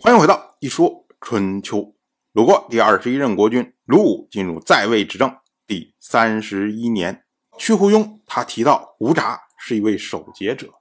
欢迎回到一说春秋。鲁国第二十一任国君鲁武进入在位执政第三十一年，屈胡庸他提到吴札是一位守节者。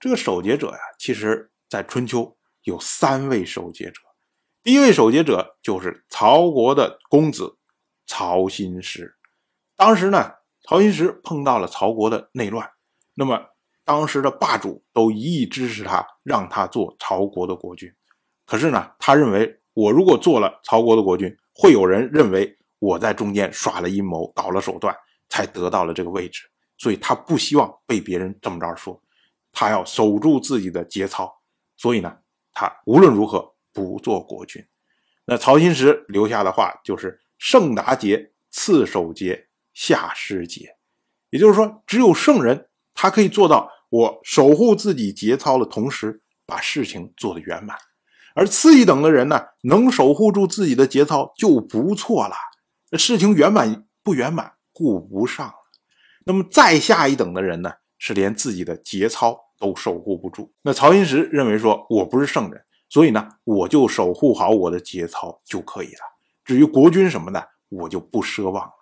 这个守节者呀，其实在春秋有三位守节者。第一位守节者就是曹国的公子曹新石。当时呢，曹新石碰到了曹国的内乱，那么当时的霸主都一意支持他，让他做曹国的国君。可是呢，他认为我如果做了曹国的国君，会有人认为我在中间耍了阴谋、搞了手段，才得到了这个位置，所以他不希望被别人这么着说，他要守住自己的节操，所以呢，他无论如何不做国君。那曹新石留下的话就是“圣达节，次守节，下失节”，也就是说，只有圣人他可以做到我守护自己节操的同时，把事情做得圆满。而次一等的人呢，能守护住自己的节操就不错了。事情圆满不圆满顾不上了。那么再下一等的人呢，是连自己的节操都守护不住。那曹新石认为说，我不是圣人，所以呢，我就守护好我的节操就可以了。至于国君什么的，我就不奢望了。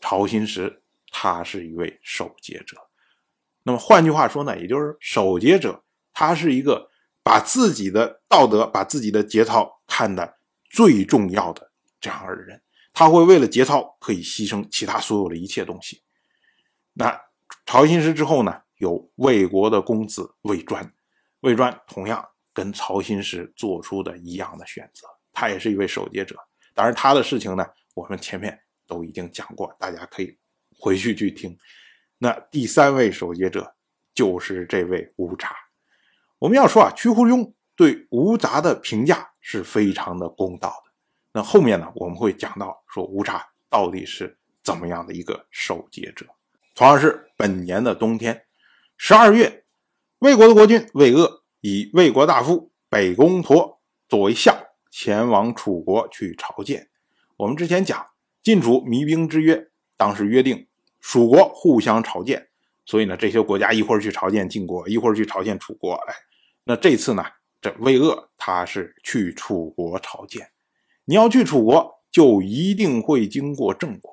曹新石他是一位守节者。那么换句话说呢，也就是守节者，他是一个。把自己的道德、把自己的节操看得最重要的这样的人，他会为了节操可以牺牲其他所有的一切东西。那曹新石之后呢，有魏国的公子魏专，魏专同样跟曹新石做出的一样的选择，他也是一位守节者。当然，他的事情呢，我们前面都已经讲过，大家可以回去去听。那第三位守节者就是这位吴札。我们要说啊，屈胡庸对吴札的评价是非常的公道的。那后面呢，我们会讲到说吴札到底是怎么样的一个守节者。同样是本年的冬天，十二月，魏国的国君魏鄂以魏国大夫北宫佗作为相，前往楚国去朝见。我们之前讲晋楚弭兵之约，当时约定蜀国互相朝见，所以呢，这些国家一会儿去朝见晋国，一会儿去朝见楚国，哎。那这次呢，这魏鄂他是去楚国朝见，你要去楚国，就一定会经过郑国。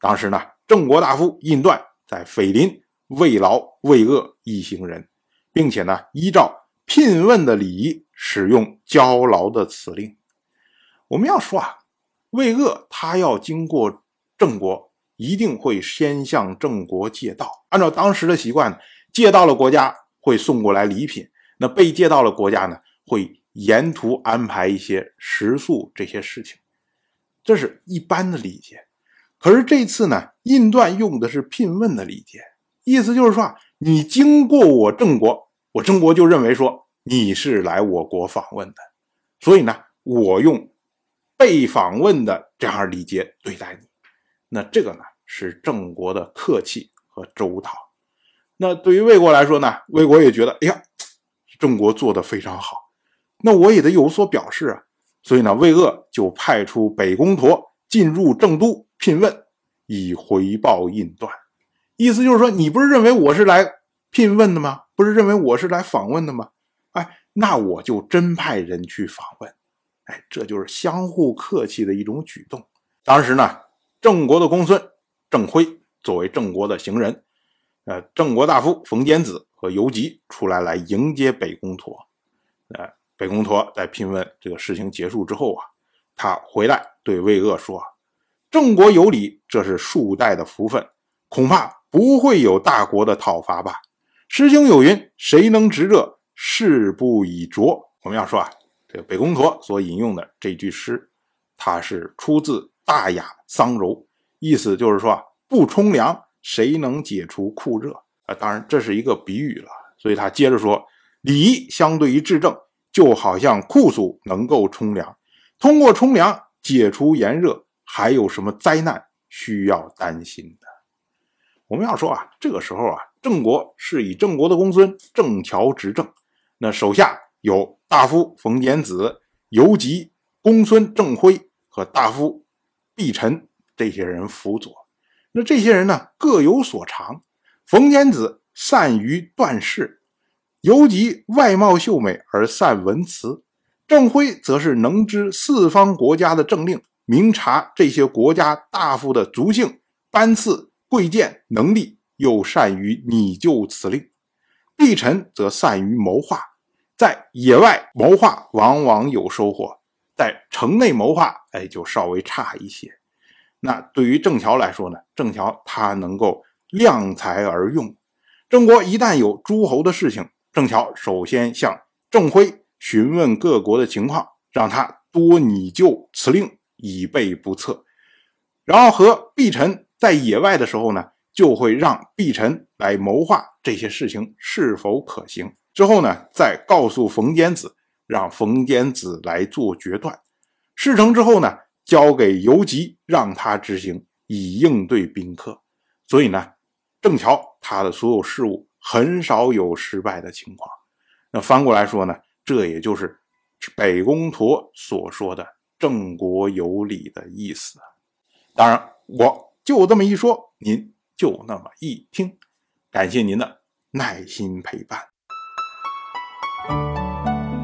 当时呢，郑国大夫印段在斐林慰劳魏鄂一行人，并且呢，依照聘问的礼仪，使用交劳的辞令。我们要说啊，魏鄂他要经过郑国，一定会先向郑国借道。按照当时的习惯，借道了国家会送过来礼品。那被借到了国家呢，会沿途安排一些食宿这些事情，这是一般的礼节。可是这次呢，印段用的是聘问的礼节，意思就是说，你经过我郑国，我郑国就认为说你是来我国访问的，所以呢，我用被访问的这样礼节对待你。那这个呢，是郑国的客气和周到。那对于魏国来说呢，魏国也觉得，哎呀。郑国做得非常好，那我也得有所表示啊。所以呢，魏鄂就派出北宫佗进入郑都聘问，以回报印段。意思就是说，你不是认为我是来聘问的吗？不是认为我是来访问的吗？哎，那我就真派人去访问。哎，这就是相互客气的一种举动。当时呢，郑国的公孙郑辉作为郑国的行人，呃，郑国大夫冯坚子。和游吉出来来迎接北宫佗，呃，北宫佗在聘问这个事情结束之后啊，他回来对魏鄂说：“郑国有礼，这是数代的福分，恐怕不会有大国的讨伐吧？”诗经有云：“谁能执热，事不以浊。”我们要说啊，这个北宫佗所引用的这句诗，它是出自《大雅·桑柔》，意思就是说啊，不冲凉，谁能解除酷热？啊，当然这是一个比喻了，所以他接着说，礼相对于治政，就好像酷暑能够冲凉，通过冲凉解除炎热，还有什么灾难需要担心的？我们要说啊，这个时候啊，郑国是以郑国的公孙郑乔执政，那手下有大夫冯简子、游吉、公孙郑辉和大夫毕臣这些人辅佐，那这些人呢，各有所长。冯坚子善于断事，尤吉外貌秀美而善文辞，郑辉则是能知四方国家的政令，明察这些国家大夫的族姓、班次、贵贱、能力，又善于拟就此令。毕臣则善于谋划，在野外谋划往往有收获，在城内谋划，哎，就稍微差一些。那对于郑桥来说呢？郑桥他能够量才而用。郑国一旦有诸侯的事情，郑桥首先向郑辉询问各国的情况，让他多拟就此令，以备不测。然后和毕臣在野外的时候呢，就会让毕臣来谋划这些事情是否可行。之后呢，再告诉冯坚子，让冯坚子来做决断。事成之后呢？交给游吉，让他执行，以应对宾客。所以呢，正巧他的所有事务很少有失败的情况。那翻过来说呢，这也就是北宫驼所说的“郑国有礼”的意思。当然，我就这么一说，您就那么一听。感谢您的耐心陪伴。《